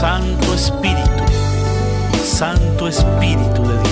Santo Espíritu, Santo Espíritu de Dios.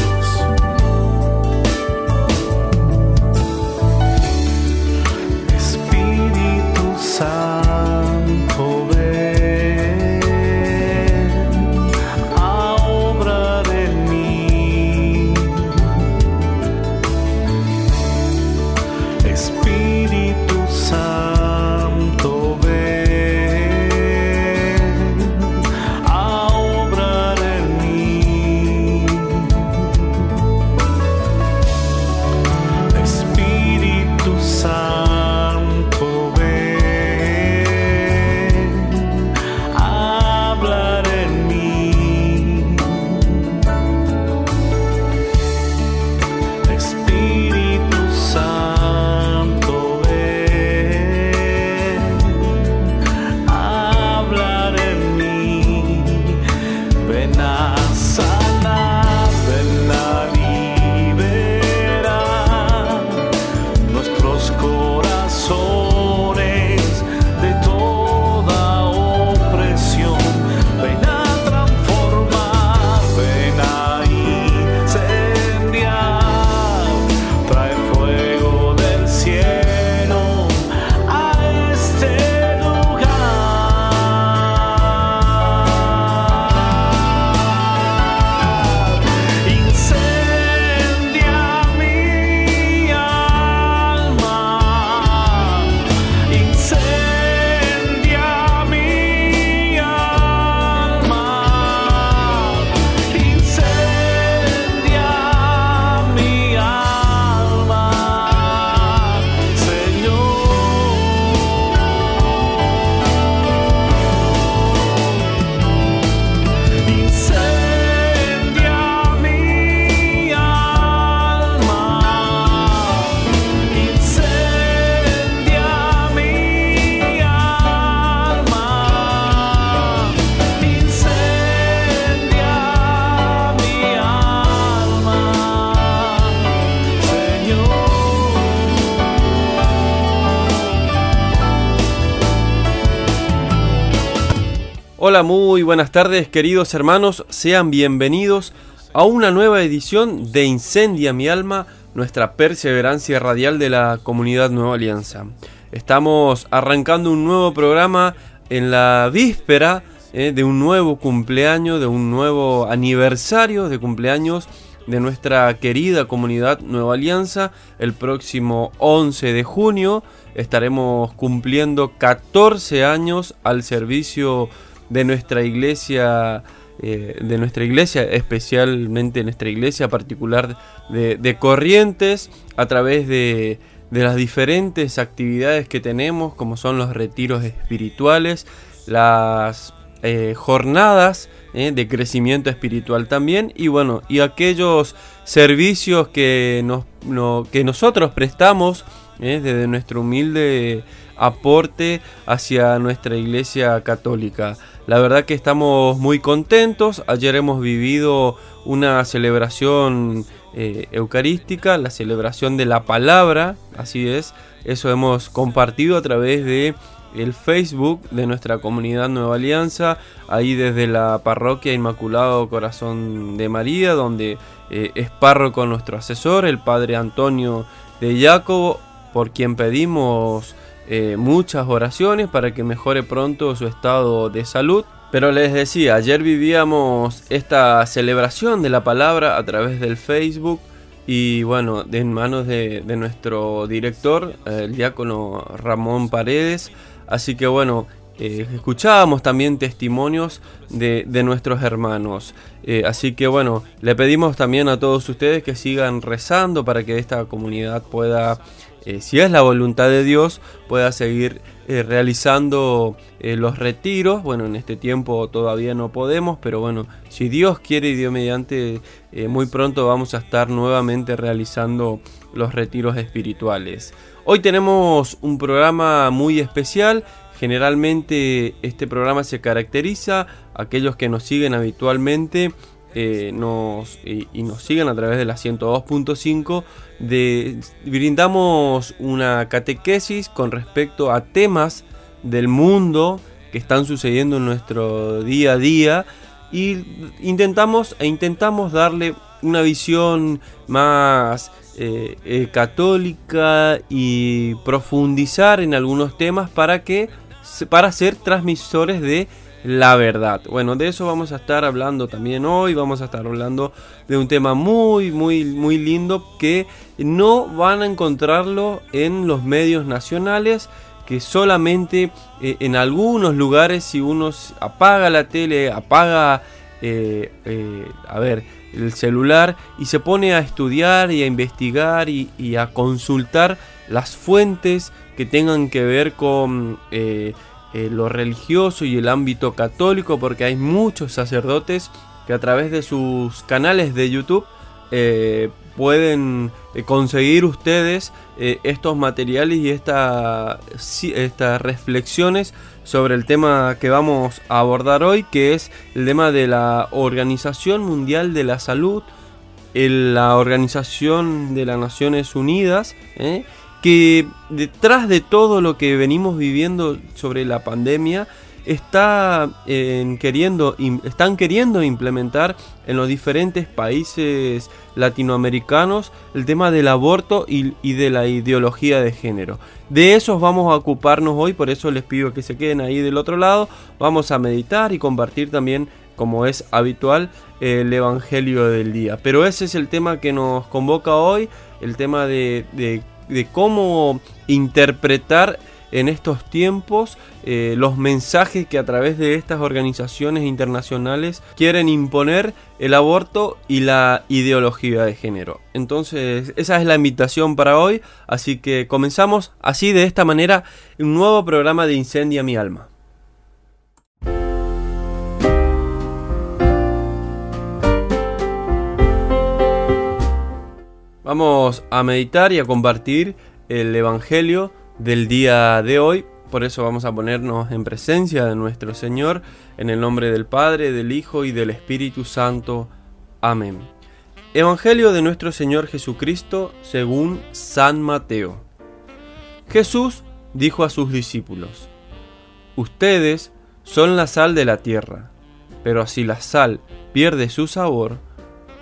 Muy buenas tardes queridos hermanos, sean bienvenidos a una nueva edición de Incendia mi alma, nuestra perseverancia radial de la comunidad Nueva Alianza. Estamos arrancando un nuevo programa en la víspera eh, de un nuevo cumpleaños, de un nuevo aniversario de cumpleaños de nuestra querida comunidad Nueva Alianza. El próximo 11 de junio estaremos cumpliendo 14 años al servicio de nuestra iglesia, eh, de nuestra iglesia, especialmente nuestra iglesia particular de, Corrientes, a través de, las diferentes actividades que tenemos, como son los retiros espirituales, las eh, jornadas eh, de crecimiento espiritual también, y bueno, y aquellos servicios que, nos, que nosotros prestamos desde nuestro humilde aporte hacia nuestra iglesia católica. La verdad que estamos muy contentos. Ayer hemos vivido una celebración eh, eucarística, la celebración de la palabra, así es. Eso hemos compartido a través de el Facebook de nuestra comunidad Nueva Alianza, ahí desde la parroquia Inmaculado Corazón de María, donde eh, es párroco nuestro asesor, el padre Antonio de Jacobo, por quien pedimos eh, muchas oraciones para que mejore pronto su estado de salud. Pero les decía, ayer vivíamos esta celebración de la palabra a través del Facebook y bueno, en manos de, nuestro director, el diácono Ramón Paredes. Así que bueno, eh, escuchábamos también testimonios de, nuestros hermanos. Eh, así que bueno, le pedimos también a todos ustedes que sigan rezando para que esta comunidad pueda eh, si es la voluntad de Dios, pueda seguir eh, realizando eh, los retiros. Bueno, en este tiempo todavía no podemos, pero bueno, si Dios quiere y Dios mediante, muy pronto vamos a estar nuevamente realizando los retiros espirituales. Hoy tenemos un programa muy especial. Generalmente este programa se caracteriza, aquellos que nos siguen habitualmente nos, y, nos siguen a través de la 102.5 de, brindamos una catequesis con respecto a temas del mundo que están sucediendo en nuestro día a día y intentamos e intentamos darle una visión más eh, eh, católica y profundizar en algunos temas para que para ser transmisores de la verdad. Bueno, de eso vamos a estar hablando también hoy. Vamos a estar hablando de un tema muy, muy, muy lindo que no van a encontrarlo en los medios nacionales. Que solamente eh, en algunos lugares, si uno apaga la tele, apaga, eh, eh, a ver, el celular y se pone a estudiar y a investigar y, y a consultar las fuentes que tengan que ver con eh, lo religioso y el ámbito católico, porque hay muchos sacerdotes que a través de sus canales de YouTube eh, pueden eh, conseguir ustedes estos materiales y esta, estas reflexiones sobre el tema que vamos a abordar hoy, que es el tema de la Organización Mundial de la Salud, la Organización de las Naciones Unidas, que detrás de todo lo que venimos viviendo sobre la pandemia está queriendo, están queriendo implementar en los diferentes países latinoamericanos el tema del aborto y, de la ideología de género. De esos vamos a ocuparnos hoy, por eso les pido que se queden ahí del otro lado. Vamos a meditar y compartir también, como es habitual, el Evangelio del día. Pero ese es el tema que nos convoca hoy, el tema de de cómo interpretar en estos tiempos eh, los mensajes que a través de estas organizaciones internacionales quieren imponer el aborto y la ideología de género. Entonces, esa es la invitación para hoy, así que comenzamos así de esta manera un nuevo programa de Incendia mi alma. Vamos a meditar y a compartir el Evangelio del día de hoy. Por eso vamos a ponernos en presencia de nuestro Señor, en el nombre del Padre, del Hijo y del Espíritu Santo. Amén. Evangelio de nuestro Señor Jesucristo según San Mateo. Jesús dijo a sus discípulos, Ustedes son la sal de la tierra, pero si la sal pierde su sabor,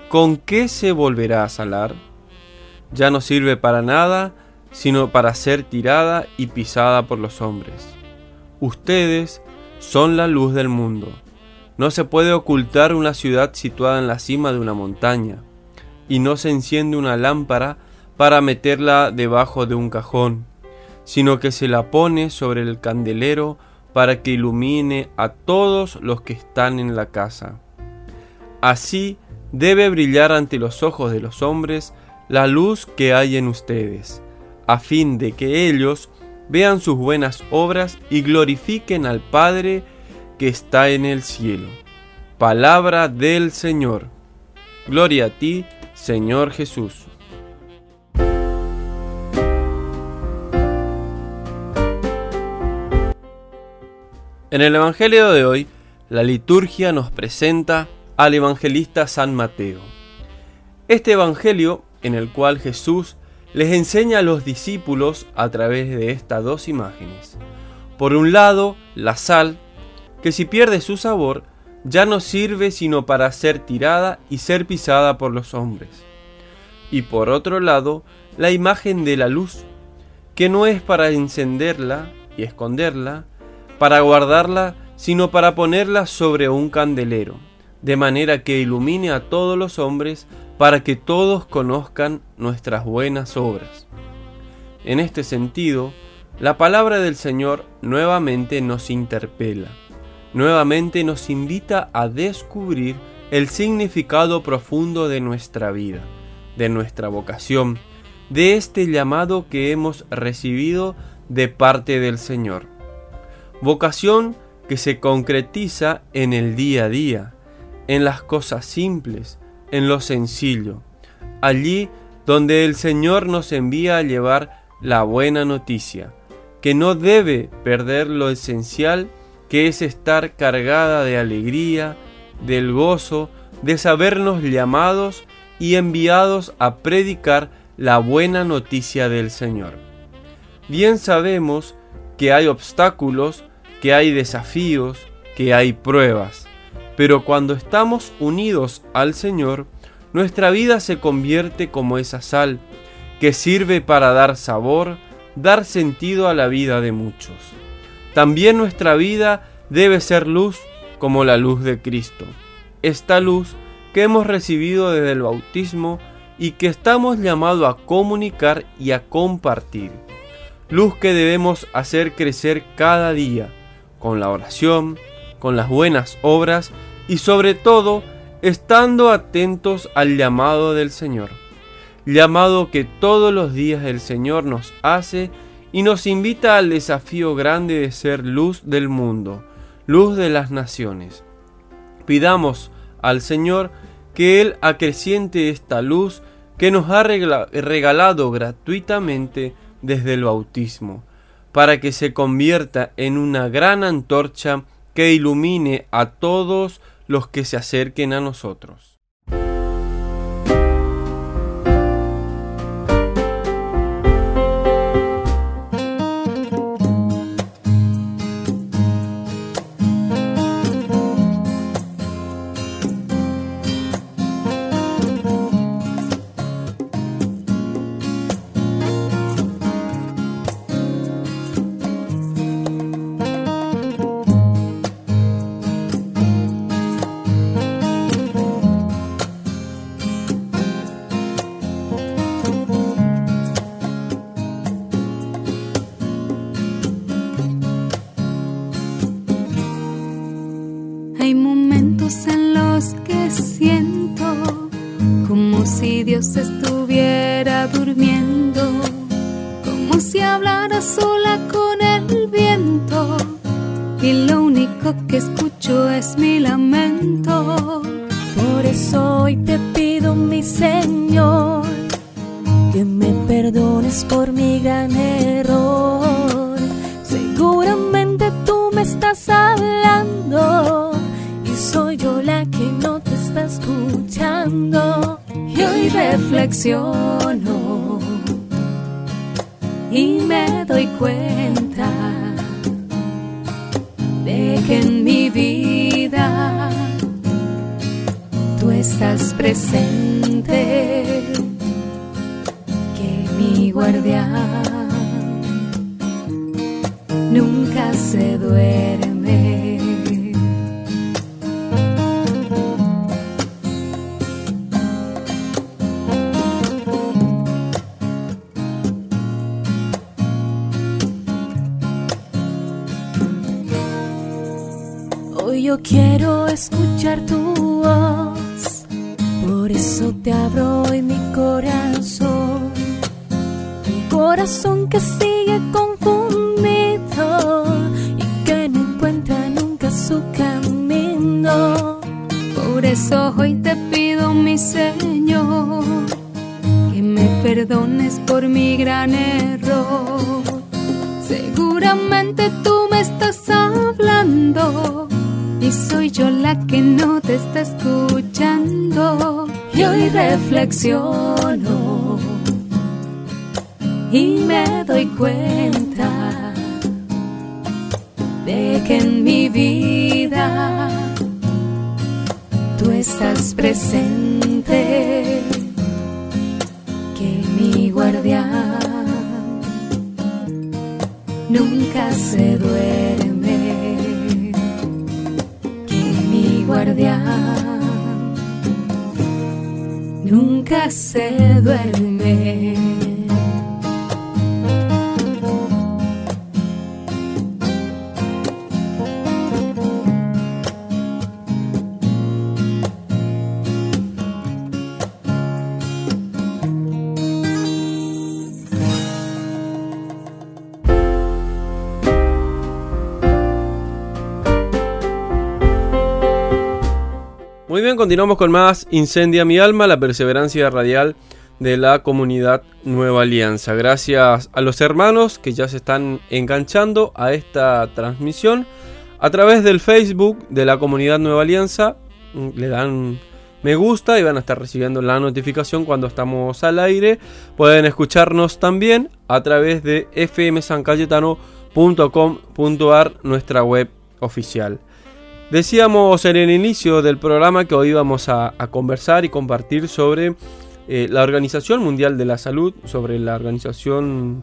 ¿con qué se volverá a salar? Ya no sirve para nada, sino para ser tirada y pisada por los hombres. Ustedes son la luz del mundo. No se puede ocultar una ciudad situada en la cima de una montaña, y no se enciende una lámpara para meterla debajo de un cajón, sino que se la pone sobre el candelero para que ilumine a todos los que están en la casa. Así debe brillar ante los ojos de los hombres la luz que hay en ustedes, a fin de que ellos vean sus buenas obras y glorifiquen al Padre que está en el cielo. Palabra del Señor. Gloria a ti, Señor Jesús. En el Evangelio de hoy, la liturgia nos presenta al evangelista San Mateo. Este Evangelio en el cual Jesús les enseña a los discípulos a través de estas dos imágenes. Por un lado, la sal, que si pierde su sabor, ya no sirve sino para ser tirada y ser pisada por los hombres. Y por otro lado, la imagen de la luz, que no es para encenderla y esconderla, para guardarla, sino para ponerla sobre un candelero, de manera que ilumine a todos los hombres para que todos conozcan nuestras buenas obras. En este sentido, la palabra del Señor nuevamente nos interpela, nuevamente nos invita a descubrir el significado profundo de nuestra vida, de nuestra vocación, de este llamado que hemos recibido de parte del Señor. Vocación que se concretiza en el día a día, en las cosas simples, en lo sencillo, allí donde el Señor nos envía a llevar la buena noticia, que no debe perder lo esencial que es estar cargada de alegría, del gozo, de sabernos llamados y enviados a predicar la buena noticia del Señor. Bien sabemos que hay obstáculos que hay desafíos, que hay pruebas. Pero cuando estamos unidos al Señor, nuestra vida se convierte como esa sal que sirve para dar sabor, dar sentido a la vida de muchos. También nuestra vida debe ser luz como la luz de Cristo. Esta luz que hemos recibido desde el bautismo y que estamos llamados a comunicar y a compartir. Luz que debemos hacer crecer cada día, con la oración, con las buenas obras y sobre todo estando atentos al llamado del Señor. Llamado que todos los días el Señor nos hace y nos invita al desafío grande de ser luz del mundo, luz de las naciones. Pidamos al Señor que Él acreciente esta luz que nos ha regalado gratuitamente desde el bautismo, para que se convierta en una gran antorcha que ilumine a todos que se acerquen a nosotros. Guardián nunca se duerme. Que sigue confundido y que no encuentra nunca su camino. Por eso hoy te pido, mi Señor, que me perdones por mi gran error. Seguramente tú me estás hablando y soy yo la que no te está escuchando. Y hoy reflexiono doy cuenta de que en mi vida tú estás presente, continuamos con más Incendia mi alma, la perseverancia radial de la comunidad Nueva Alianza. Gracias a los hermanos que ya se están enganchando a esta transmisión a través del Facebook de la comunidad Nueva Alianza. Mm, le dan me gusta y van a estar recibiendo la notificación cuando estamos al aire. Pueden escucharnos también a través de fmsancayetano.com nuestra web oficial. Decíamos en el inicio del programa que hoy vamos a, conversar y compartir sobre eh, la Organización Mundial de la Salud, sobre la Organización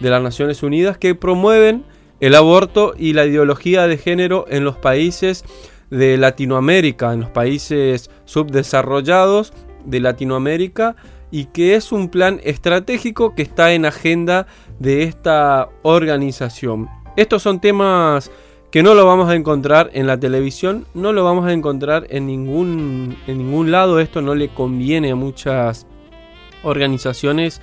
de las Naciones Unidas que promueven el aborto y la ideología de género en los países de Latinoamérica, en los países subdesarrollados de Latinoamérica y que es un plan estratégico que está en agenda de esta organización. Estos son temas que no lo vamos a encontrar en la televisión, no lo vamos a encontrar en ningún, en ningún lado, esto no le conviene a muchas organizaciones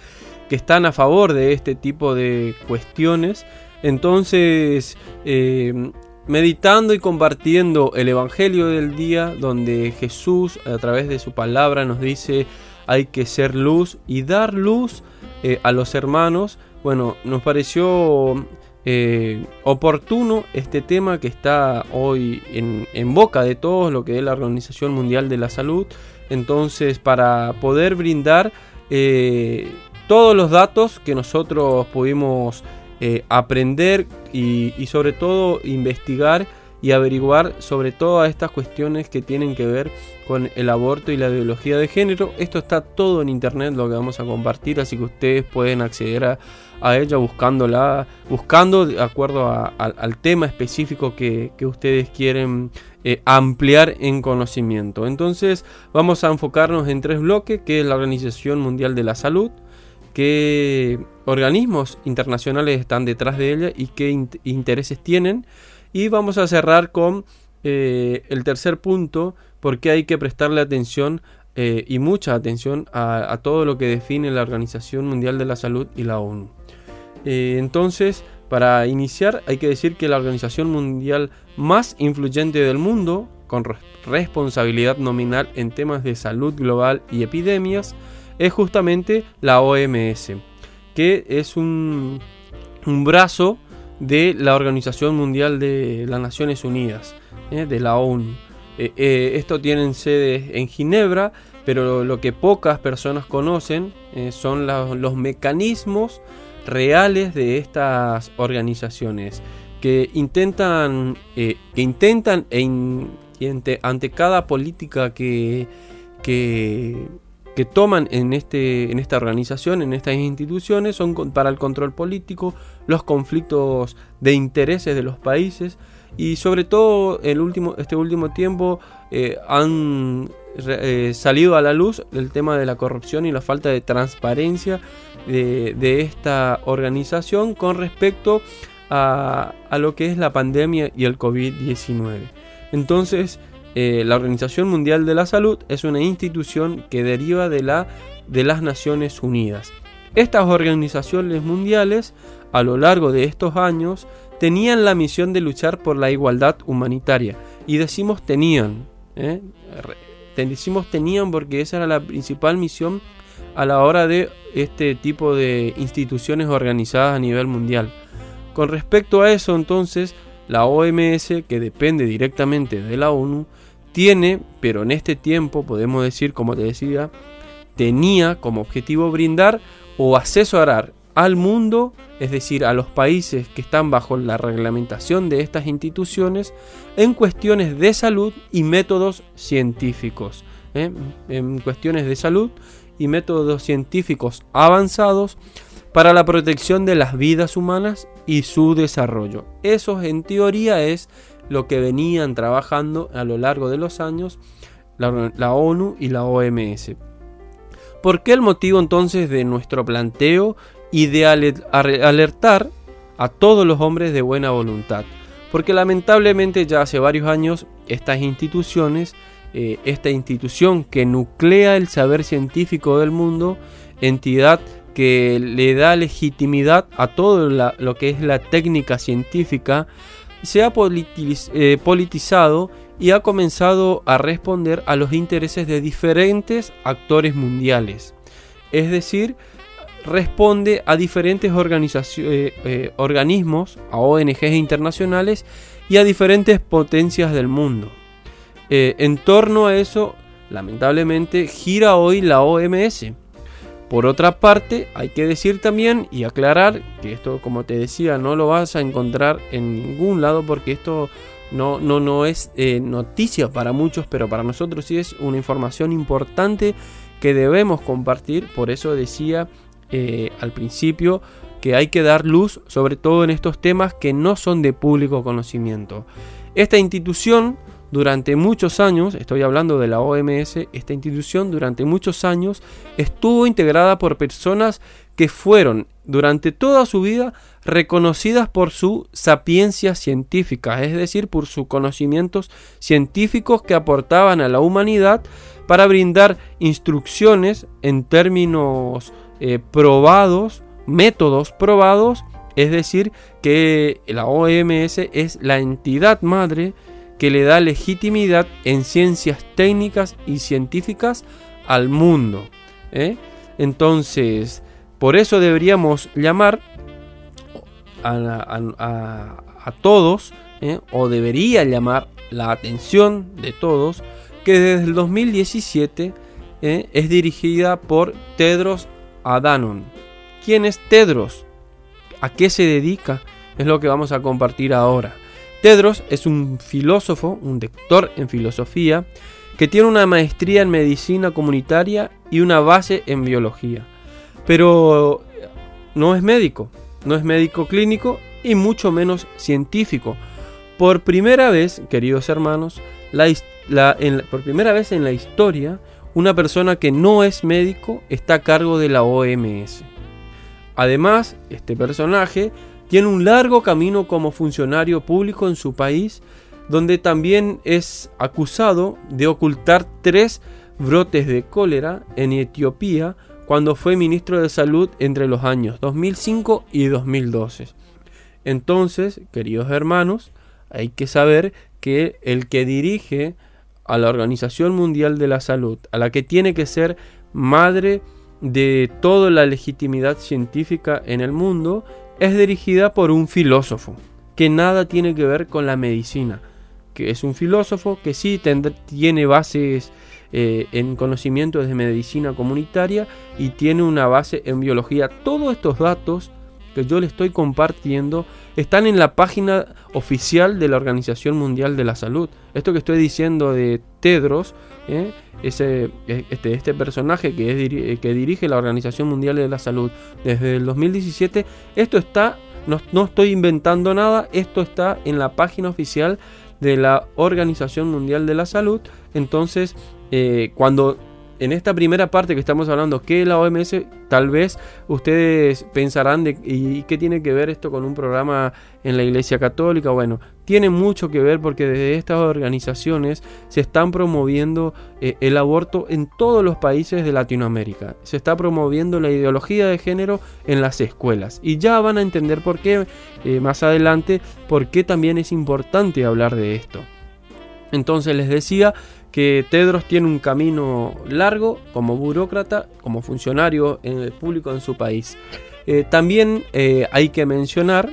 que están a favor de este tipo de cuestiones. Entonces, eh, meditando y compartiendo el Evangelio del día, donde Jesús a través de su palabra nos dice hay que ser luz y dar luz eh, a los hermanos, bueno, nos pareció eh, oportuno este tema que está hoy en, boca de todos, lo que es la Organización Mundial de la Salud. Entonces, para poder brindar eh, todos los datos que nosotros pudimos eh, aprender y, sobre todo investigar y averiguar sobre todas estas cuestiones que tienen que ver con el aborto y la ideología de género. Esto está todo en internet, lo que vamos a compartir, así que ustedes pueden acceder a, ella buscándola, buscando de acuerdo al tema específico que, ustedes quieren eh, ampliar en conocimiento. Entonces vamos a enfocarnos en tres bloques, que es la Organización Mundial de la Salud, qué organismos internacionales están detrás de ella y qué intereses tienen. Y vamos a cerrar con eh, el tercer punto, porque hay que prestarle atención eh, y mucha atención a, todo lo que define la Organización Mundial de la Salud y la ONU. Eh, entonces, para iniciar, hay que decir que la organización mundial más influyente del mundo, con responsabilidad nominal en temas de salud global y epidemias, es justamente la OMS, que es un, brazo de la Organización Mundial de las Naciones Unidas, ¿eh? de la ONU. Eh, eh, esto tiene sede en Ginebra, pero lo, que pocas personas conocen son los mecanismos reales de estas organizaciones que intentan, que intentan ante, cada política que, que que toman en, este, en esta organización, en estas instituciones, son para el control político, los conflictos de intereses de los países y sobre todo el último, este último tiempo eh, han eh, salido a la luz el tema de la corrupción y la falta de transparencia de, esta organización con respecto a, a lo que es la pandemia y el COVID-19. Entonces, eh, la Organización Mundial de la Salud es una institución que deriva de, la, de las Naciones Unidas. Estas organizaciones mundiales, a lo largo de estos años, tenían la misión de luchar por la igualdad humanitaria. Y decimos tenían. ¿eh? Decimos tenían porque esa era la principal misión a la hora de este tipo de instituciones organizadas a nivel mundial. Con respecto a eso, entonces, la OMS, que depende directamente de la ONU, tiene, pero en este tiempo podemos decir, como te decía, tenía como objetivo brindar o asesorar al mundo, es decir, a los países que están bajo la reglamentación de estas instituciones, en cuestiones de salud y métodos científicos. ¿eh? En cuestiones de salud y métodos científicos avanzados para la protección de las vidas humanas y su desarrollo. Eso en teoría es lo que venían trabajando a lo largo de los años la, ONU y la OMS. ¿Por qué el motivo entonces de nuestro planteo y de alertar a todos los hombres de buena voluntad? Porque lamentablemente ya hace varios años estas instituciones, eh, esta institución que nuclea el saber científico del mundo, entidad que le da legitimidad a todo lo que es la técnica científica, se ha eh, politizado y ha comenzado a responder a los intereses de diferentes actores mundiales. Es decir, responde a diferentes eh, eh, organismos, a ONGs internacionales y a diferentes potencias del mundo. en torno a eso, lamentablemente, gira hoy la OMS. Por otra parte, hay que decir también y aclarar que esto, como te decía, no lo vas a encontrar en ningún lado porque esto no, no, no es eh, noticia para muchos, pero para nosotros sí es una información importante que debemos compartir. Por eso decía eh, al principio que hay que dar luz, sobre todo en estos temas que no son de público conocimiento. Esta institución durante muchos años, estoy hablando de la OMS, esta institución durante muchos años estuvo integrada por personas que fueron durante toda su vida reconocidas por su sapiencia científica, es decir, por sus conocimientos científicos que aportaban a la humanidad para brindar instrucciones en términos eh, probados, métodos probados, es decir, que la OMS es la entidad madre que le da legitimidad en ciencias técnicas y científicas al mundo. ¿eh? Entonces, por eso deberíamos llamar a, todos, ¿eh? o debería llamar la atención de todos, que desde el 2017 ¿eh? es dirigida por Tedros Adhanom. ¿Quién es Tedros? ¿A qué se dedica? Es lo que vamos a compartir ahora. Tedros es un filósofo, un doctor en filosofía, que tiene una maestría en medicina comunitaria y una base en biología. Pero no es médico, no es médico clínico y mucho menos científico. Por primera vez, queridos hermanos, por primera vez en la historia, una persona que no es médico está a cargo de la OMS. Además, este personaje tiene un largo camino como funcionario público en su país, donde también es acusado de ocultar tres brotes de cólera en Etiopía cuando fue ministro de Salud entre los años 2005 y 2012. Entonces, queridos hermanos, hay que saber que el que dirige a la Organización Mundial de la Salud, a la que tiene que ser madre de toda la legitimidad científica en el mundo, es dirigida por un filósofo que nada tiene que ver con la medicina, que es un filósofo que sí tiene bases eh, en conocimientos de medicina comunitaria y tiene una base en biología. Todos estos datos que yo le estoy compartiendo están en la página oficial de la Organización Mundial de la Salud. Esto que estoy diciendo de Tedros, ¿eh? ese, este, este personaje que, es, que dirige la Organización Mundial de la Salud desde el 2017, esto está, no, no estoy inventando nada, esto está en la página oficial de la Organización Mundial de la Salud. Entonces, eh, cuando en esta primera parte que estamos hablando, que la OMS, tal vez ustedes pensarán de ¿y qué tiene que ver esto con un programa en la Iglesia Católica? Bueno, tiene mucho que ver porque desde estas organizaciones se están promoviendo eh, el aborto en todos los países de Latinoamérica. Se está promoviendo la ideología de género en las escuelas. Y ya van a entender por qué eh, más adelante, por qué también es importante hablar de esto. Entonces les decía que Tedros tiene un camino largo como burócrata, como funcionario público en su país. Eh, también hay que mencionar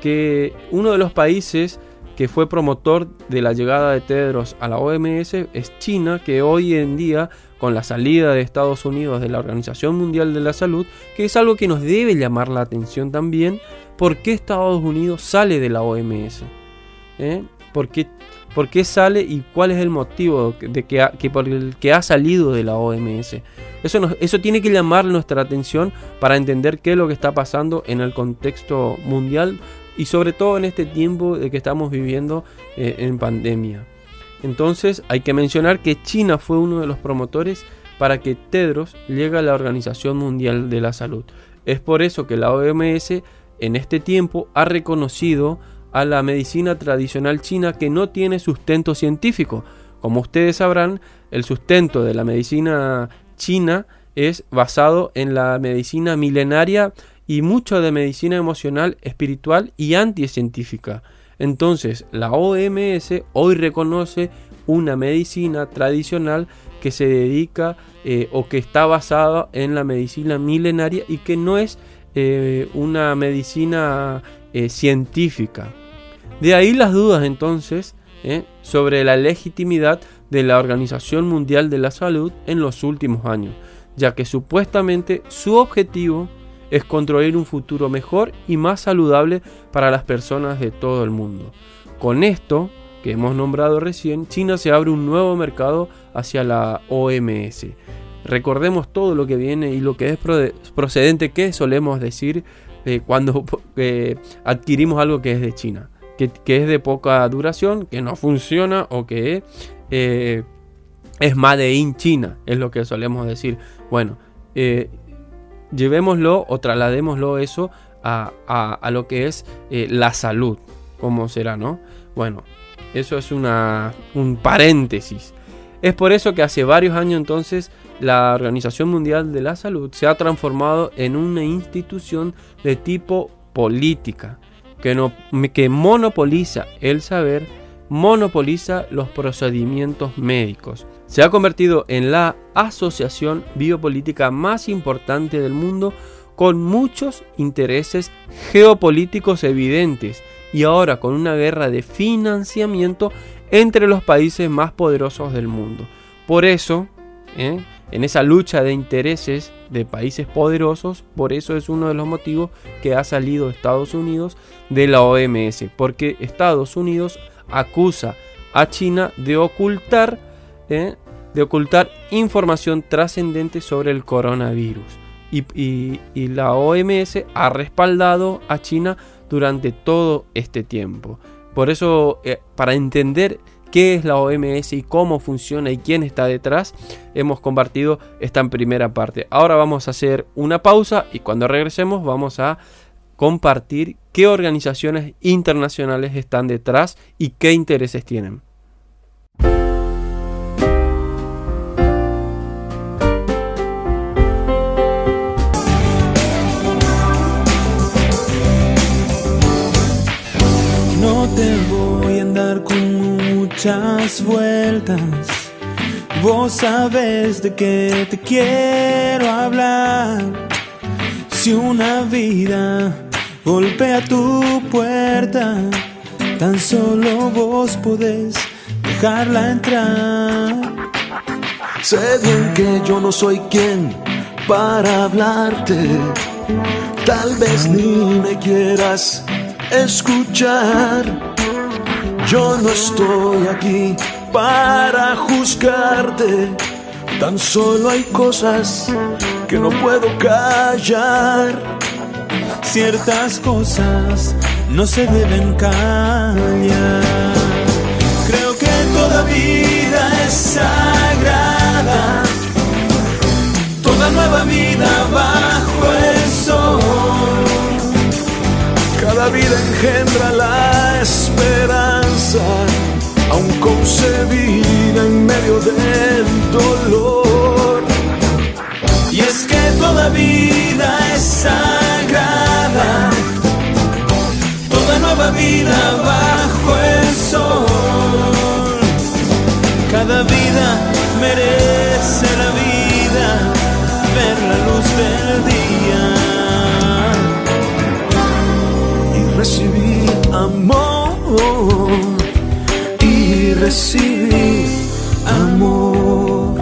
que uno de los países que fue promotor de la llegada de Tedros a la OMS es China, que hoy en día, con la salida de Estados Unidos de la Organización Mundial de la Salud, que es algo que nos debe llamar la atención también, ¿por qué Estados Unidos sale de la OMS? ¿Eh? ¿Por qué por qué sale y cuál es el motivo de que, que por el que ha salido de la OMS. Eso, eso tiene que llamar nuestra atención para entender qué es lo que está pasando en el contexto mundial y sobre todo en este tiempo de que estamos viviendo eh, en pandemia. Entonces hay que mencionar que China fue uno de los promotores para que Tedros llegue a la Organización Mundial de la Salud. Es por eso que la OMS en este tiempo ha reconocido a la medicina tradicional china que no tiene sustento científico. Como ustedes sabrán, el sustento de la medicina china es basado en la medicina milenaria y mucho de medicina emocional, espiritual y anticientífica. Entonces, la OMS hoy reconoce una medicina tradicional que se dedica eh, o que está basada en la medicina milenaria y que no es eh, una medicina eh, científica. De ahí las dudas entonces sobre la legitimidad de la Organización Mundial de la Salud en los últimos años. ya que supuestamente su objetivo es construir un futuro mejor y más saludable para las personas de todo el mundo. Con esto, que hemos nombrado recién, China se abre un nuevo mercado hacia la OMS. Recordemos todo lo que viene y lo que es procedente que solemos decir eh, cuando eh, adquirimos algo que es de China, que, es de poca duración, que no funciona o que eh, es Made in China, es lo que solemos decir. Bueno, llevémoslo o trasladémoslo eso a, lo que es la salud, como será, ¿no? Bueno, eso es una, un paréntesis. Es por eso que hace varios años entonces la Organización Mundial de la Salud se ha transformado en una institución de tipo política, que, no, que monopoliza el saber, monopoliza los procedimientos médicos. Se ha convertido en la asociación biopolítica más importante del mundo con muchos intereses geopolíticos evidentes y ahora con una guerra de financiamiento entre los países más poderosos del mundo. Por eso, ¿eh? en esa lucha de intereses de países poderosos, por eso es uno de los motivos que ha salido Estados Unidos de la OMS, porque Estados Unidos acusa a China de ocultar, ¿eh? de ocultar información trascendente sobre el coronavirus. Y, la OMS ha respaldado a China durante todo este tiempo. Por eso, eh, para entender qué es la OMS y cómo funciona y quién está detrás, hemos compartido esta primera parte. Ahora vamos a hacer una pausa y cuando regresemos vamos a compartir qué organizaciones internacionales están detrás y qué intereses tienen. Muchas vueltas. Vos sabes de qué te quiero hablar. Si una vida golpea tu puerta, tan solo vos podés dejarla entrar. Sé bien que yo no soy quien para hablarte. Tal vez ni me quieras escuchar yo no estoy aquí para juzgarte, tan solo hay cosas que no puedo callar. Ciertas cosas no se deben callar. Creo que toda vida es sagrada, toda nueva vida bajo el sol. Cada vida engendra la esperanza aún concebida en medio del dolor. Y es que toda vida es sagrada, toda nueva vida bajo el sol. Cada vida merece la vida, ver la luz del día y recibir amor recibí amor.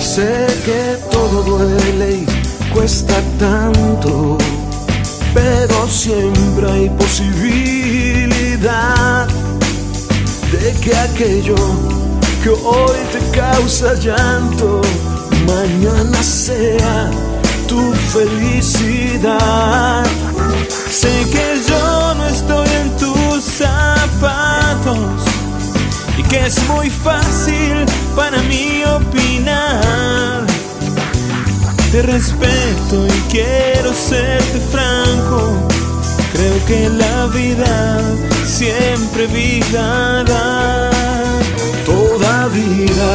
Sé que todo duele y cuesta tanto, pero siempre hay posibilidad de que aquello que hoy te causa llanto, mañana sea tu felicidad. Sé que yo no estoy en tus zapatos y que es muy fácil para mí opinar. Te respeto y quiero serte franco. Creo que la vida siempre vida da. Toda vida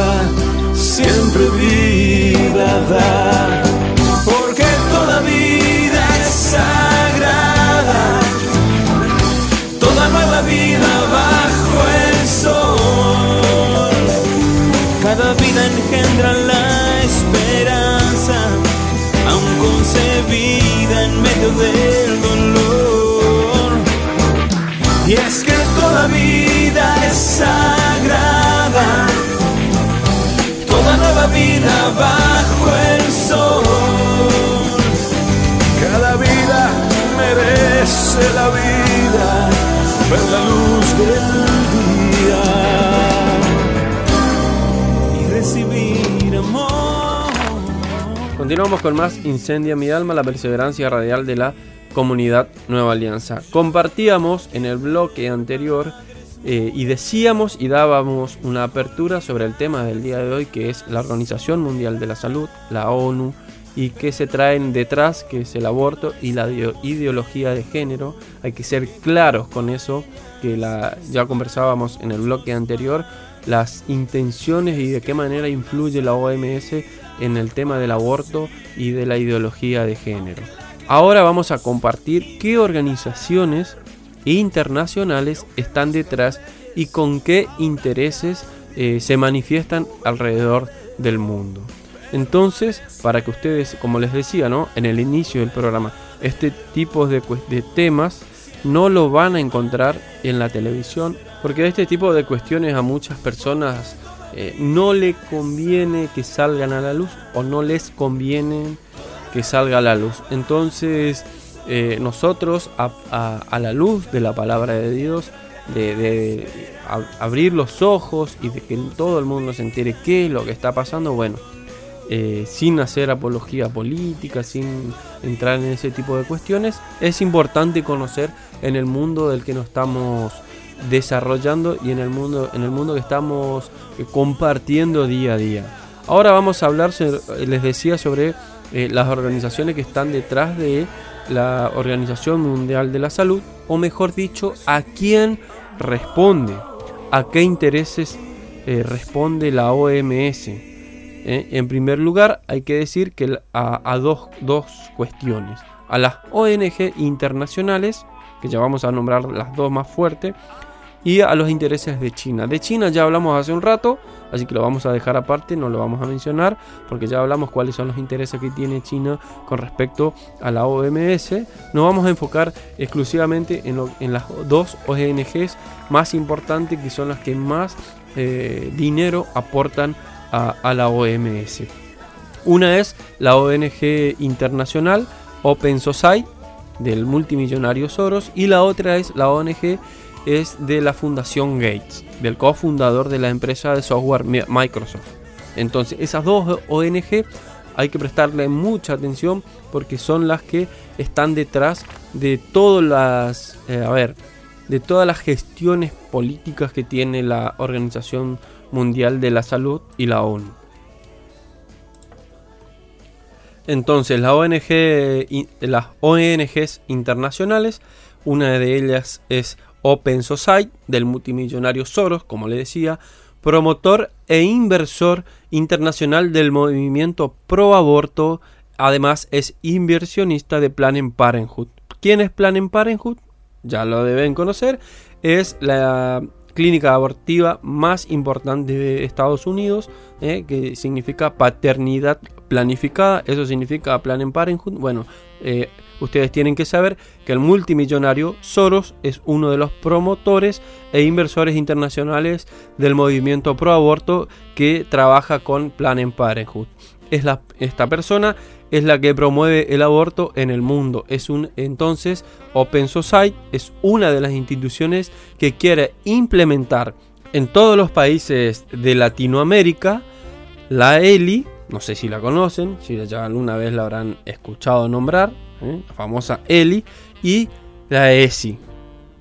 siempre vida da la vida es sagrada, toda nueva vida bajo el sol. Cada vida engendra la esperanza, aun concebida en medio del dolor. Y es que toda vida es sagrada, toda nueva vida bajo el sol. Merece la vida, ver la luz del día y recibir amor. Continuamos con más Incendia mi alma, la perseverancia radial de la comunidad Nueva Alianza. Compartíamos en el bloque anterior eh, y decíamos y dábamos una apertura sobre el tema del día de hoy que es la Organización Mundial de la Salud, la ONU, y que se traen detrás, que es el aborto y la ideología de género. Hay que ser claros con eso, que la, ya conversábamos en el bloque anterior, las intenciones y de qué manera influye la OMS en el tema del aborto y de la ideología de género. Ahora vamos a compartir qué organizaciones internacionales están detrás y con qué intereses eh, se manifiestan alrededor del mundo. Entonces, para que ustedes, como les decía, ¿no? En el inicio del programa, este tipo de, de temas no lo van a encontrar en la televisión, porque este tipo de cuestiones a muchas personas eh, no le conviene que salgan a la luz o no les conviene que salga a la luz. Entonces, eh, nosotros a, la luz de la palabra de Dios, de, abrir los ojos y de que todo el mundo se entere qué es lo que está pasando, bueno, eh, sin hacer apología política, sin entrar en ese tipo de cuestiones, es importante conocer en el mundo del que nos estamos desarrollando y en el mundo, en el mundo que estamos eh, compartiendo día a día. Ahora vamos a hablar, les decía, sobre las organizaciones que están detrás de la Organización Mundial de la Salud, o mejor dicho, a quién responde, a qué intereses eh, responde la OMS. Eh, en primer lugar, hay que decir que a, dos, dos, cuestiones. A las ONG internacionales, que ya vamos a nombrar las dos más fuertes, y a los intereses de China. De China ya hablamos hace un rato, así que lo vamos a dejar aparte, no lo vamos a mencionar, porque ya hablamos cuáles son los intereses que tiene China con respecto a la OMS. Nos vamos a enfocar exclusivamente en, las dos ONGs más importantes, que son las que más eh, dinero aportan a, la OMS. Una es la ONG internacional Open Society del multimillonario Soros y la otra es la ONG es de la Fundación Gates, del cofundador de la empresa de software Microsoft. Entonces, esas dos ONG hay que prestarle mucha atención porque son las que están detrás de todas las, eh, a ver, de todas las gestiones políticas que tiene la Organización Mundial de la Salud y la ONU. Entonces, la ONG, las ONGs internacionales, una de ellas es Open Society del multimillonario Soros, como le decía, promotor e inversor internacional del movimiento pro aborto, además es inversionista de Planned Parenthood. ¿Quién es Planned Parenthood? Ya lo deben conocer, es la clínica abortiva más importante de Estados Unidos, eh, que significa paternidad planificada, eso significa Planned Parenthood. Bueno, eh, ustedes tienen que saber que el multimillonario Soros es uno de los promotores e inversores internacionales del movimiento pro aborto que trabaja con Planned Parenthood. Es la, esta persona es la que promueve el aborto en el mundo. Es un entonces Open Society es una de las instituciones que quiere implementar en todos los países de Latinoamérica la ELI, no sé si la conocen, si ya alguna vez la habrán escuchado nombrar, ¿eh? la famosa ELI, y la ESI,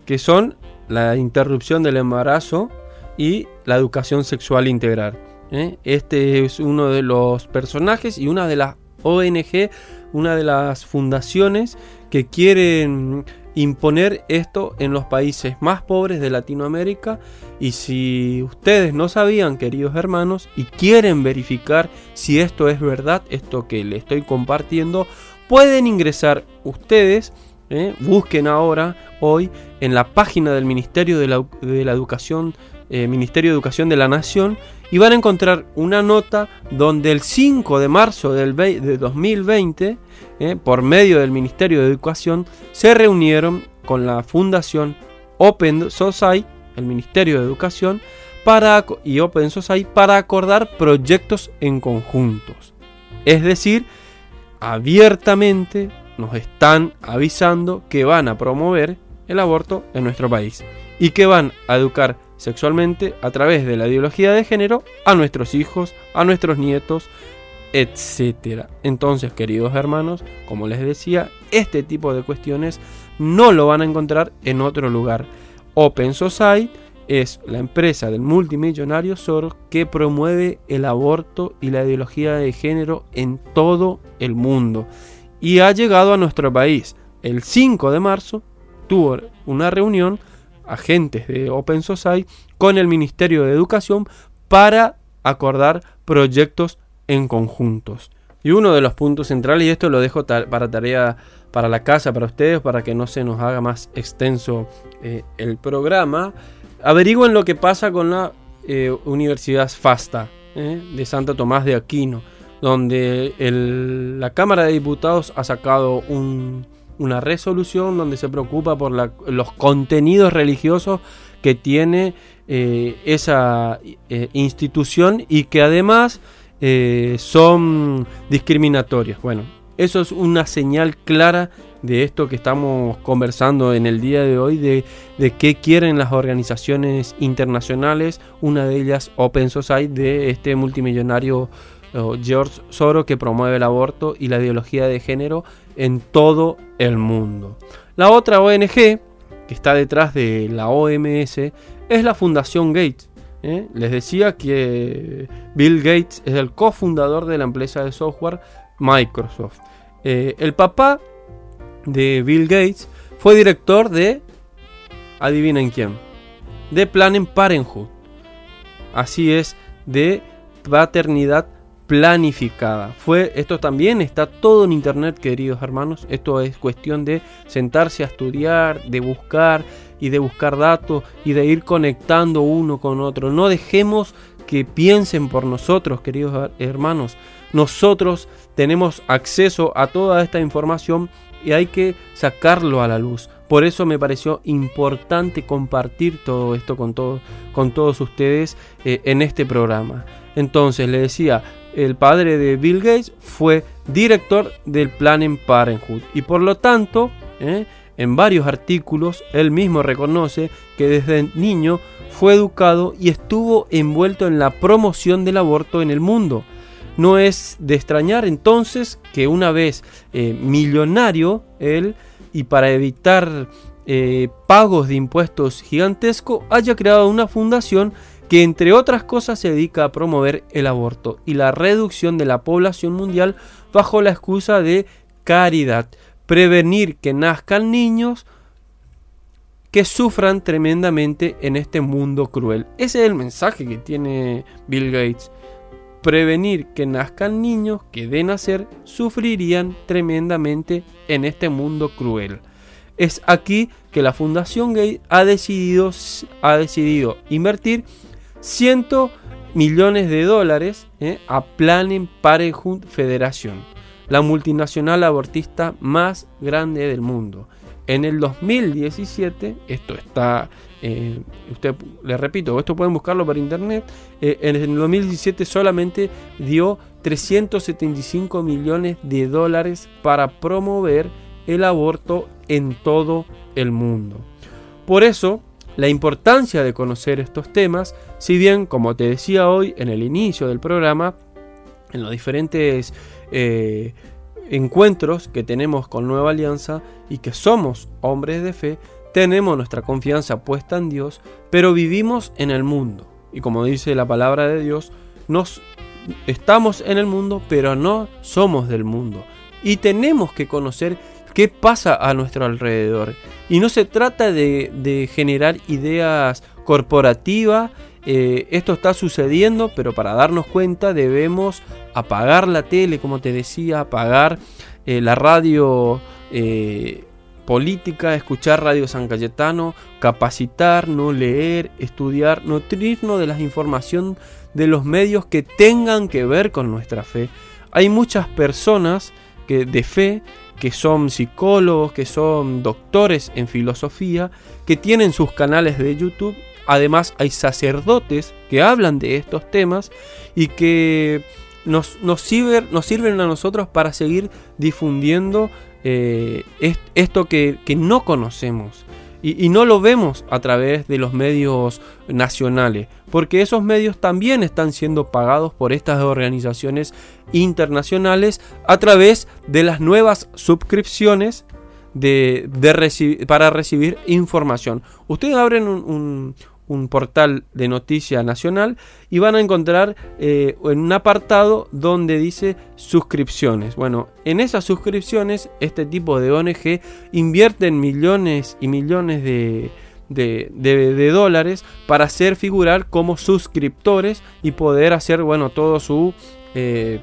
que son la interrupción del embarazo y la educación sexual integral. ¿Eh? Este es uno de los personajes y una de las ONG, una de las fundaciones que quieren imponer esto en los países más pobres de Latinoamérica. Y si ustedes no sabían, queridos hermanos, y quieren verificar si esto es verdad, esto que le estoy compartiendo, pueden ingresar ustedes. ¿eh? busquen ahora, hoy, en la página del Ministerio de la, Educación, eh, Ministerio de Educación de la Nación, y van a encontrar una nota donde el 5 de marzo del de 2020, eh, por medio del Ministerio de Educación, se reunieron con la Fundación Open Society, el Ministerio de Educación, para, y Open Society para acordar proyectos en conjuntos. Es decir, abiertamente nos están avisando que van a promover el aborto en nuestro país y que van a educar sexualmente a través de la ideología de género a nuestros hijos, a nuestros nietos, etc. Entonces, queridos hermanos, como les decía, este tipo de cuestiones no lo van a encontrar en otro lugar. Open Society es la empresa del multimillonario Soros que promueve el aborto y la ideología de género en todo el mundo. Y ha llegado a nuestro país. El 5 de marzo tuvo una reunión agentes de Open Society con el Ministerio de Educación para acordar proyectos en conjuntos. Y uno de los puntos centrales, y esto lo dejo para tarea para la casa, para ustedes, para que no se nos haga más extenso eh, el programa, averigüen lo que pasa con la eh, Universidad FASTA eh, de Santa Tomás de Aquino, donde la Cámara de Diputados ha sacado una resolución donde se preocupa por los contenidos religiosos que tiene eh, esa institución y que además son discriminatorios. Bueno, eso es una señal clara de esto que estamos conversando en el día de hoy, de, qué quieren las organizaciones internacionales, una de ellas Open Society, de este multimillonario George Soros que promueve el aborto y la ideología de género en todo el mundo. La otra ONG que está detrás de la OMS es la Fundación Gates. ¿eh? Les decía que Bill Gates es el cofundador de la empresa de software Microsoft. Eh, el papá de Bill Gates fue director de, adivinen quién, de Planned Parenthood. Así es, de paternidad planificada. Fue, esto también está todo en internet, queridos hermanos. Esto es cuestión de sentarse a estudiar, de buscar y de buscar datos y de ir conectando uno con otro. No dejemos que piensen por nosotros, queridos hermanos. Nosotros tenemos acceso a toda esta información y hay que sacarlo a la luz. Por eso me pareció importante compartir todo esto con, con todos ustedes eh, en este programa. Entonces, le decía, el padre de Bill Gates fue director del Planned Parenthood y por lo tanto, eh, en varios artículos, él mismo reconoce que desde niño fue educado y estuvo envuelto en la promoción del aborto en el mundo. No es de extrañar entonces que una vez eh, millonario él y para evitar eh, pagos de impuestos gigantescos haya creado una fundación que entre otras cosas se dedica a promover el aborto y la reducción de la población mundial bajo la excusa de caridad, prevenir que nazcan niños que sufran tremendamente en este mundo cruel. Ese es el mensaje que tiene Bill Gates prevenir que nazcan niños que de nacer sufrirían tremendamente en este mundo cruel. Es aquí que la Fundación Gay ha decidido, ha decidido invertir 100 millones de dólares eh, a Planned Parenthood Federation, la multinacional abortista más grande del mundo. En el 2017, esto está eh, usted le repito, esto pueden buscarlo por internet. Eh, en el 2017 solamente dio 375 millones de dólares para promover el aborto en todo el mundo. Por eso, la importancia de conocer estos temas, si bien, como te decía hoy en el inicio del programa, en los diferentes eh, encuentros que tenemos con Nueva Alianza y que somos hombres de fe, tenemos nuestra confianza puesta en Dios, pero vivimos en el mundo. Y como dice la palabra de Dios, nos estamos en el mundo, pero no somos del mundo. Y tenemos que conocer qué pasa a nuestro alrededor. Y no se trata de, generar ideas corporativas. Eh, esto está sucediendo, pero para darnos cuenta debemos apagar la tele, como te decía, apagar eh, la radio. Eh, política, escuchar Radio San Cayetano, capacitarnos, leer, estudiar, nutrirnos de la información de los medios que tengan que ver con nuestra fe. Hay muchas personas que, de fe que son psicólogos, que son doctores en filosofía, que tienen sus canales de YouTube además hay sacerdotes que hablan de estos temas y que nos, nos, sirven, a nosotros para seguir difundiendo eh, esto que, no conocemos. Y, no lo vemos a través de los medios nacionales, porque esos medios también están siendo pagados por estas organizaciones internacionales a través de las nuevas suscripciones de, para recibir información. Ustedes abren un portal de noticia nacional y van a encontrar eh, en un apartado donde dice suscripciones. Bueno, en esas suscripciones este tipo de ONG invierten millones y millones de, de, dólares para hacer figurar como suscriptores y poder hacer bueno todo su eh,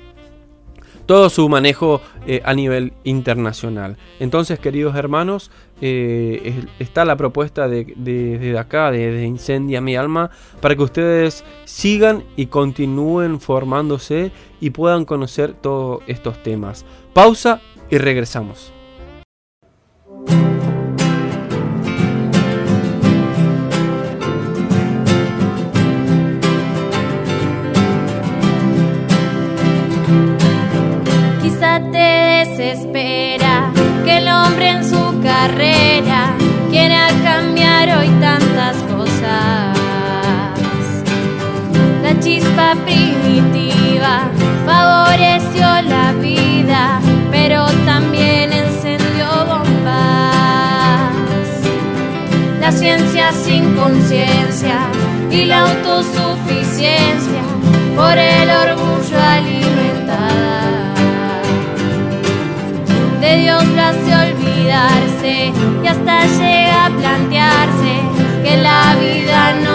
todo su manejo eh, a nivel internacional. Entonces, queridos hermanos, eh, está la propuesta de, desde acá, de, Incendia mi alma, para que ustedes sigan y continúen formándose y puedan conocer todos estos temas. Pausa y regresamos. espera que el hombre en su carrera quiera cambiar hoy tantas cosas. La chispa primitiva favoreció la vida, pero también encendió bombas. La ciencia sin conciencia y la autosuficiencia por el orgullo alimentada de Dios lo hace olvidarse llega a plantearse que la vida no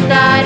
that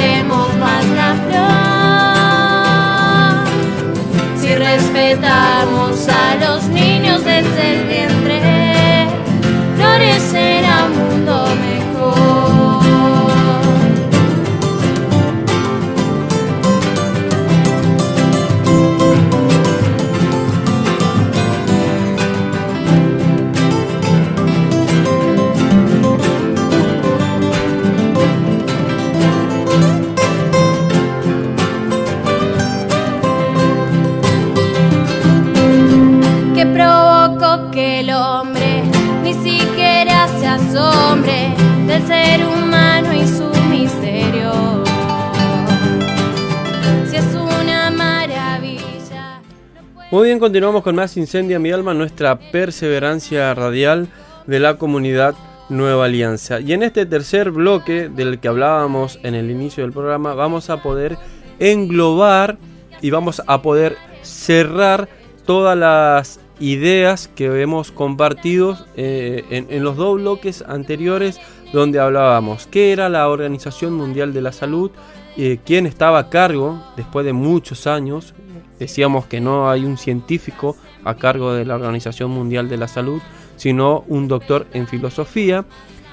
Muy bien, continuamos con más Incendia mi alma, nuestra perseverancia radial de la comunidad Nueva Alianza. Y en este tercer bloque del que hablábamos en el inicio del programa, vamos a poder englobar y vamos a poder cerrar todas las ideas que hemos compartido eh, en, los dos bloques anteriores donde hablábamos qué era la Organización Mundial de la Salud, eh, quién estaba a cargo después de muchos años. Decíamos que no hay un científico a cargo de la Organización Mundial de la Salud, sino un doctor en filosofía.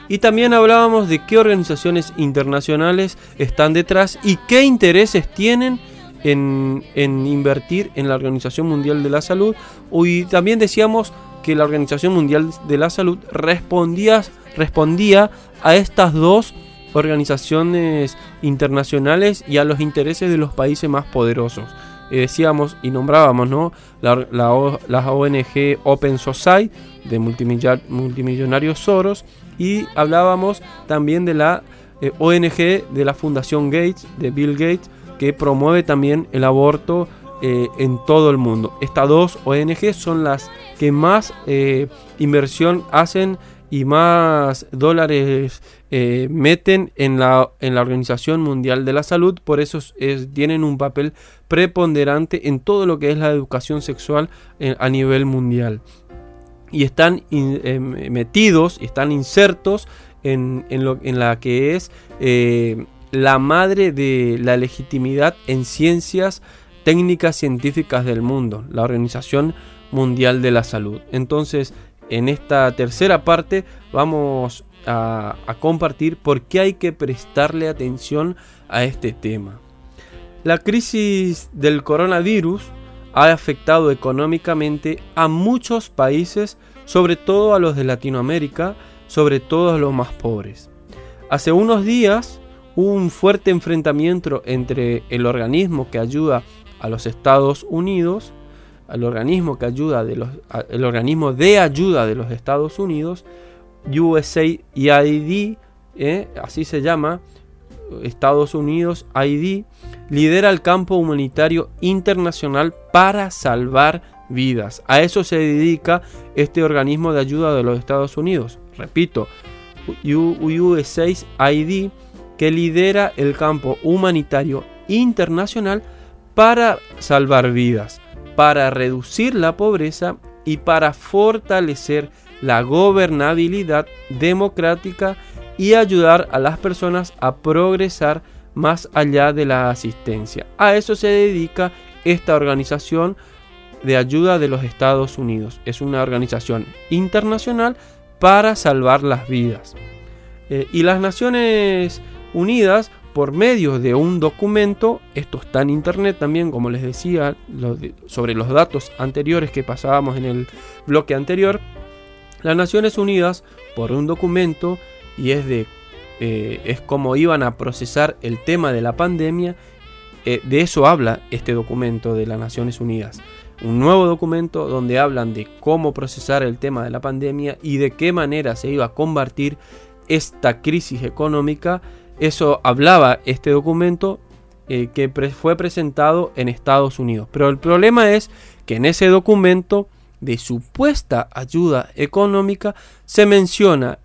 Y también hablábamos de qué organizaciones internacionales están detrás y qué intereses tienen en, en, invertir en la Organización Mundial de la Salud. Y también decíamos que la Organización Mundial de la Salud respondía respondía a estas dos organizaciones internacionales y a los intereses de los países más poderosos. Eh, decíamos y nombrábamos ¿no? la, la, ONG Open Society de multimillonarios Soros y hablábamos también de la eh, ONG de la Fundación Gates, de Bill Gates, que promueve también el aborto eh, en todo el mundo. Estas dos ONG son las que más inversión hacen y más dólares eh, meten en la, en la Organización Mundial de la Salud, por eso tienen un papel preponderante en todo lo que es la educación sexual eh, a nivel mundial. Y están eh, metidos, están insertos en, la que es eh, la madre de la legitimidad en ciencias técnicas científicas del mundo, la Organización Mundial de la Salud. Entonces, en esta tercera parte vamos a, compartir por qué hay que prestarle atención a este tema. La crisis del coronavirus ha afectado económicamente a muchos países, sobre todo a los de Latinoamérica, sobre todo a los más pobres. Hace unos días hubo un fuerte enfrentamiento entre el organismo que ayuda a los Estados Unidos, al organismo que ayuda de los, el organismo de ayuda de los Estados Unidos, USAID, eh, así se llama, Estados Unidos ID, lidera el campo humanitario internacional para salvar vidas. A eso se dedica este organismo de ayuda de los Estados Unidos. Repito, USAID, que lidera el campo humanitario internacional para salvar vidas, para reducir la pobreza y para fortalecer la gobernabilidad democrática y ayudar a las personas a progresar más allá de la asistencia. A eso se dedica esta organización de ayuda de los Estados Unidos. Es una organización internacional para salvar las vidas. Eh, y las Naciones Unidas por medio de un documento, esto está en internet también, como les decía, sobre los datos anteriores que pasábamos en el bloque anterior, las Naciones Unidas, por un documento, y es de eh, es como iban a procesar el tema de la pandemia, eh, de eso habla este documento de las Naciones Unidas. Un nuevo documento donde hablan de cómo procesar el tema de la pandemia y de qué manera se iba a combatir esta crisis económica eso hablaba este documento eh, que fue presentado en Estados Unidos. Pero el problema es que en ese documento de supuesta ayuda económica se menciona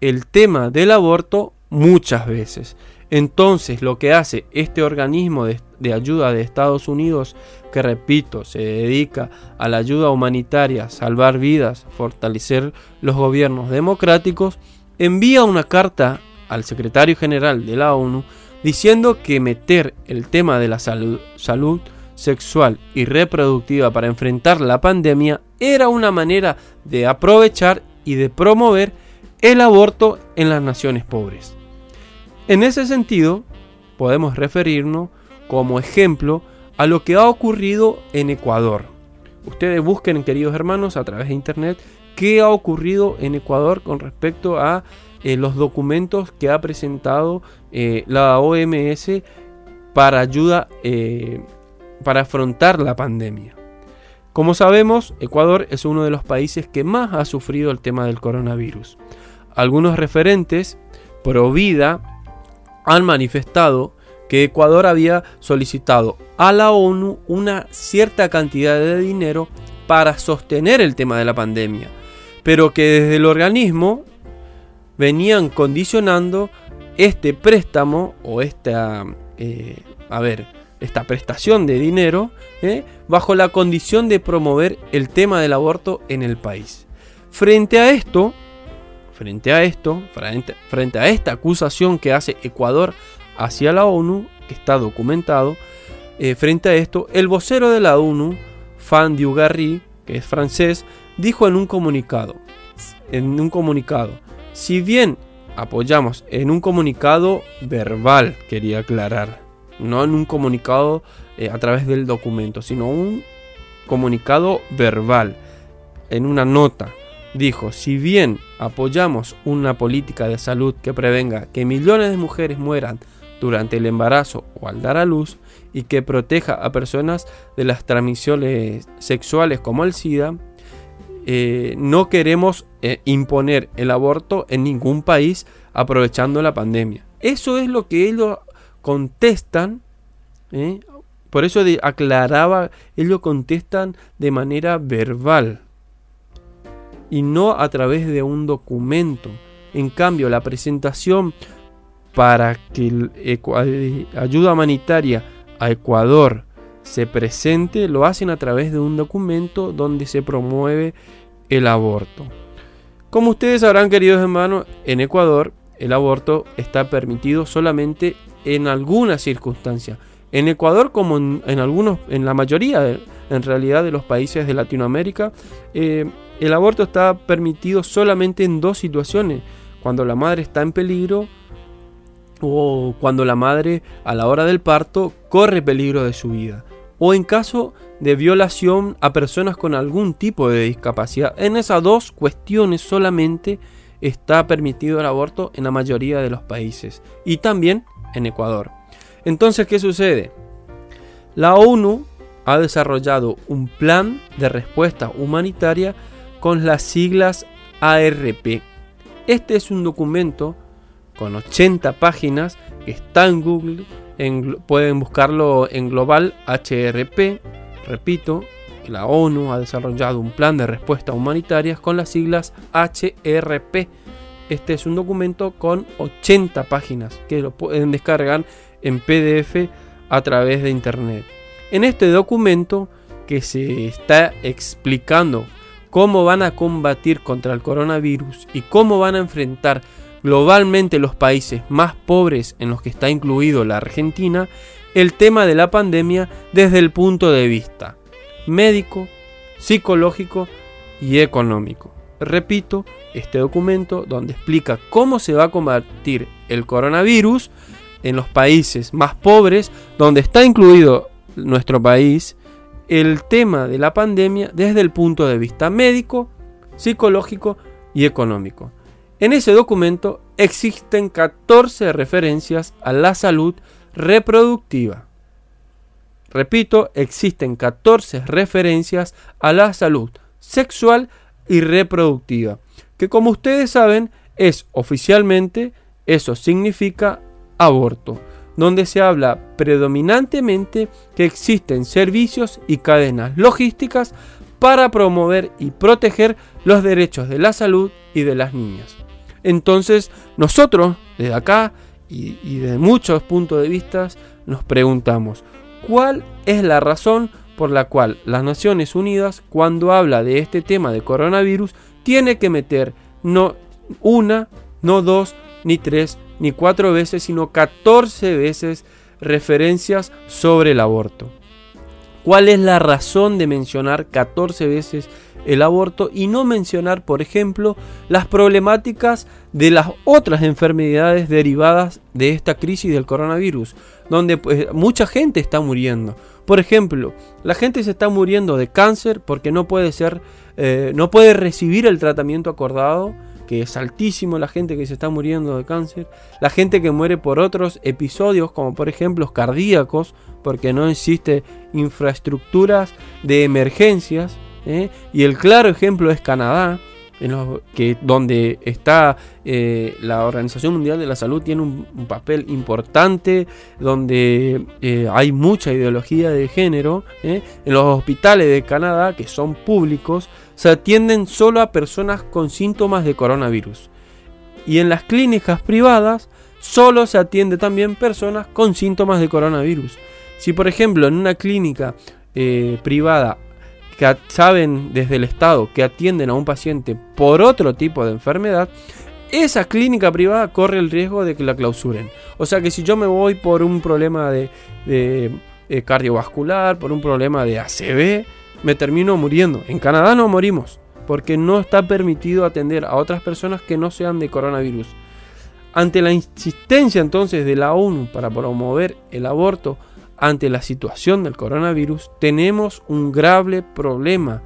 el tema del aborto muchas veces. Entonces lo que hace este organismo de, de, ayuda de Estados Unidos, que repito, se dedica a la ayuda humanitaria, salvar vidas, fortalecer los gobiernos democráticos, envía una carta al secretario general de la ONU diciendo que meter el tema de la salud, salud sexual y reproductiva para enfrentar la pandemia era una manera de aprovechar y de promover el aborto en las naciones pobres. En ese sentido, podemos referirnos como ejemplo a lo que ha ocurrido en Ecuador. Ustedes busquen, queridos hermanos, a través de internet qué ha ocurrido en Ecuador con respecto a eh, los documentos que ha presentado eh, la OMS para ayuda eh, para afrontar la pandemia. Como sabemos, Ecuador es uno de los países que más ha sufrido el tema del coronavirus. Algunos referentes pro vida han manifestado que Ecuador había solicitado a la ONU una cierta cantidad de dinero para sostener el tema de la pandemia, pero que desde el organismo venían condicionando este préstamo o esta, eh, a ver, esta prestación de dinero eh, bajo la condición de promover el tema del aborto en el país. Frente a esto, frente a esto, frente, a esta acusación que hace Ecuador hacia la ONU, que está documentado, eh, frente a esto, el vocero de la ONU, Fan Diugarry, que es francés, dijo en un comunicado, en un comunicado, si bien apoyamos en un comunicado verbal, quería aclarar, no en un comunicado eh, a través del documento, sino un comunicado verbal, en una nota, dijo, si bien apoyamos una política de salud que prevenga que millones de mujeres mueran durante el embarazo o al dar a luz y que proteja a personas de las transmisiones sexuales como el SIDA, eh, no queremos eh, imponer el aborto en ningún país aprovechando la pandemia. Eso es lo que ellos contestan. ¿eh? Por eso aclaraba, ellos contestan de manera verbal y no a través de un documento. En cambio, la presentación para que ayuda humanitaria a Ecuador se presente lo hacen a través de un documento donde se promueve el aborto. Como ustedes sabrán, queridos hermanos, en Ecuador el aborto está permitido solamente en algunas circunstancias. En Ecuador, como en, algunos, en la mayoría, en realidad, de los países de Latinoamérica, eh, el aborto está permitido solamente en dos situaciones: cuando la madre está en peligro o cuando la madre a la hora del parto corre peligro de su vida, o en caso de violación a personas con algún tipo de discapacidad. En esas dos cuestiones solamente está permitido el aborto en la mayoría de los países y también en Ecuador. Entonces, ¿qué sucede? La ONU ha desarrollado un plan de respuesta humanitaria con las siglas ARP. Este es un documento con 80 páginas que está en Google, pueden buscarlo en global HRP, repito, la ONU ha desarrollado un plan de respuesta humanitaria con las siglas HRP. Este es un documento con 80 páginas que lo pueden descargar en PDF a través de internet. En este documento que se está explicando cómo van a combatir contra el coronavirus y cómo van a enfrentar globalmente los países más pobres en los que está incluido la Argentina, el tema de la pandemia desde el punto de vista médico, psicológico y económico. Repito, este documento donde explica cómo se va a combatir el coronavirus en los países más pobres, donde está incluido nuestro país, el tema de la pandemia desde el punto de vista médico, psicológico y económico. En ese documento existen 14 referencias a la salud reproductiva. Repito, existen 14 referencias a la salud sexual y reproductiva, que como ustedes saben es oficialmente, eso significa aborto, donde se habla predominantemente que existen servicios y cadenas logísticas para promover y proteger los derechos de la salud y de las niñas. Entonces, nosotros, desde acá y, de muchos puntos de vista, nos preguntamos, ¿cuál es la razón por la cual las Naciones Unidas, cuando habla de este tema de coronavirus, tiene que meter no una, no dos, ni tres, ni cuatro veces, sino 14 veces referencias sobre el aborto. ¿Cuál es la razón de mencionar 14 veces el aborto y no mencionar, por ejemplo, las problemáticas de las otras enfermedades derivadas de esta crisis del coronavirus, donde pues, mucha gente está muriendo. Por ejemplo, la gente se está muriendo de cáncer porque no puede ser, eh, no puede recibir el tratamiento acordado, que es altísimo la gente que se está muriendo de cáncer, la gente que muere por otros episodios, como por ejemplo cardíacos, porque no existe infraestructuras de emergencias, ¿eh? y el claro ejemplo es Canadá, donde está eh, la Organización Mundial de la Salud, tiene un, papel importante, donde eh, hay mucha ideología de género. En los hospitales de Canadá, que son públicos, se atienden solo a personas con síntomas de coronavirus. Y en las clínicas privadas, solo se atiende también personas con síntomas de coronavirus. Si por ejemplo en una clínica privada que saben desde el Estado que atienden a un paciente por otro tipo de enfermedad, esa clínica privada corre el riesgo de que la clausuren. O sea que si yo me voy por un problema de, eh, cardiovascular, por un problema de ACV, me termino muriendo. En Canadá no morimos, porque no está permitido atender a otras personas que no sean de coronavirus. Ante la insistencia entonces de la ONU para promover el aborto, ante la situación del coronavirus, tenemos un grave problema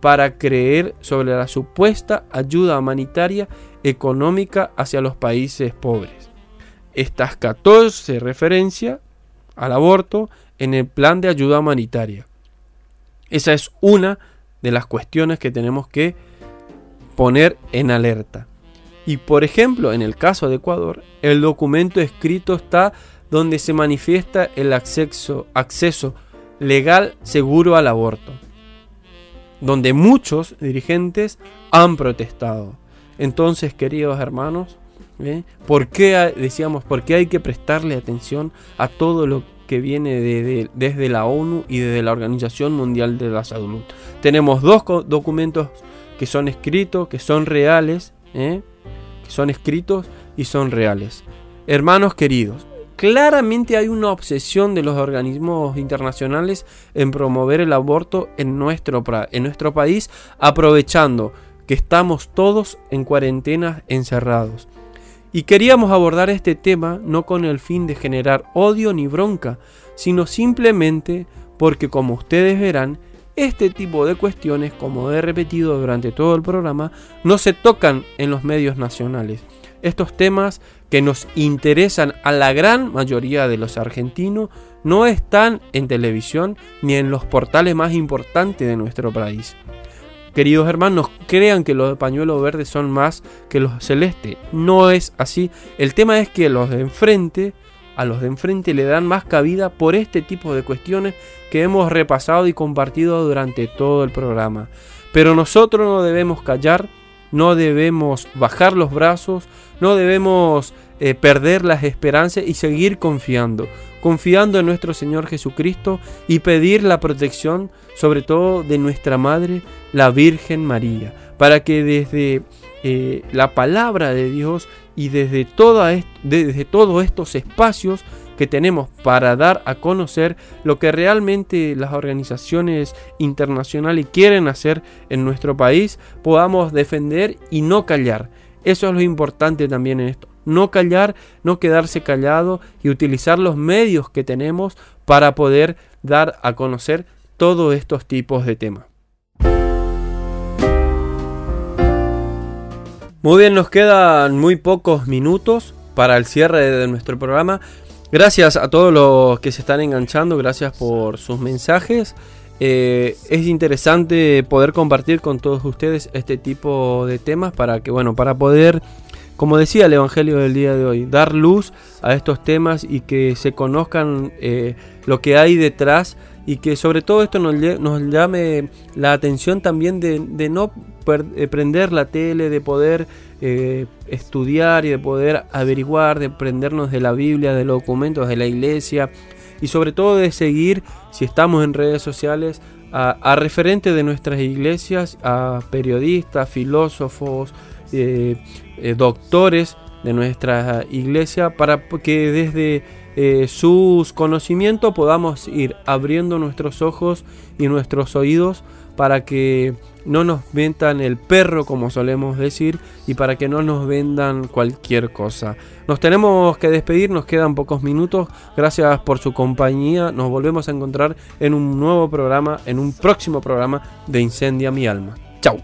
para creer sobre la supuesta ayuda humanitaria económica hacia los países pobres. Estas 14 referencias al aborto en el plan de ayuda humanitaria. Esa es una de las cuestiones que tenemos que poner en alerta. Y por ejemplo, en el caso de Ecuador, el documento escrito está donde se manifiesta el acceso, legal seguro al aborto, donde muchos dirigentes han protestado. Entonces, queridos hermanos, ¿eh? ¿por qué decíamos, por qué hay que prestarle atención a todo lo que viene desde la ONU y desde la Organización Mundial de la Salud? Tenemos dos documentos que son escritos, que son reales, ¿eh? que son escritos y son reales. Hermanos queridos, claramente hay una obsesión de los organismos internacionales en promover el aborto en nuestro, en nuestro país, aprovechando que estamos todos en cuarentena encerrados. Y queríamos abordar este tema no con el fin de generar odio ni bronca, sino simplemente porque como ustedes verán, este tipo de cuestiones, como he repetido durante todo el programa, no se tocan en los medios nacionales. Estos temas que nos interesan a la gran mayoría de los argentinos no están en televisión ni en los portales más importantes de nuestro país. Queridos hermanos, crean que los de pañuelo verde son más que los celeste. No es así. El tema es que los de enfrente a los de enfrente le dan más cabida por este tipo de cuestiones que hemos repasado y compartido durante todo el programa. Pero nosotros no debemos callar, no debemos bajar los brazos, no debemos eh, perder las esperanzas y seguir confiando, confiando en nuestro Señor Jesucristo y pedir la protección sobre todo de nuestra Madre, la Virgen María, para que desde eh, la palabra de Dios y desde, desde todos estos espacios que tenemos para dar a conocer lo que realmente las organizaciones internacionales quieren hacer en nuestro país, podamos defender y no callar. Eso es lo importante también en esto. No callar, no quedarse callado y utilizar los medios que tenemos para poder dar a conocer todos estos tipos de temas. Muy bien, nos quedan muy pocos minutos para el cierre de nuestro programa. Gracias a todos los que se están enganchando, gracias por sus mensajes. Eh, es interesante poder compartir con todos ustedes este tipo de temas para que, bueno, para poder, como decía el Evangelio del día de hoy, dar luz a estos temas y que se conozcan eh, lo que hay detrás y que sobre todo esto nos, llame la atención también de, no eh, prender la tele, de poder eh, estudiar y de poder averiguar, de prendernos de la Biblia, de los documentos de la iglesia y sobre todo de seguir, si estamos en redes sociales, a, referentes de nuestras iglesias, a periodistas, filósofos, eh, doctores de nuestra iglesia, para que desde eh, sus conocimientos podamos ir abriendo nuestros ojos y nuestros oídos para que no nos vendan el perro como solemos decir y para que no nos vendan cualquier cosa. Nos tenemos que despedir, nos quedan pocos minutos. Gracias por su compañía. Nos volvemos a encontrar en un nuevo programa, en un próximo programa de Incendia mi alma. Chao.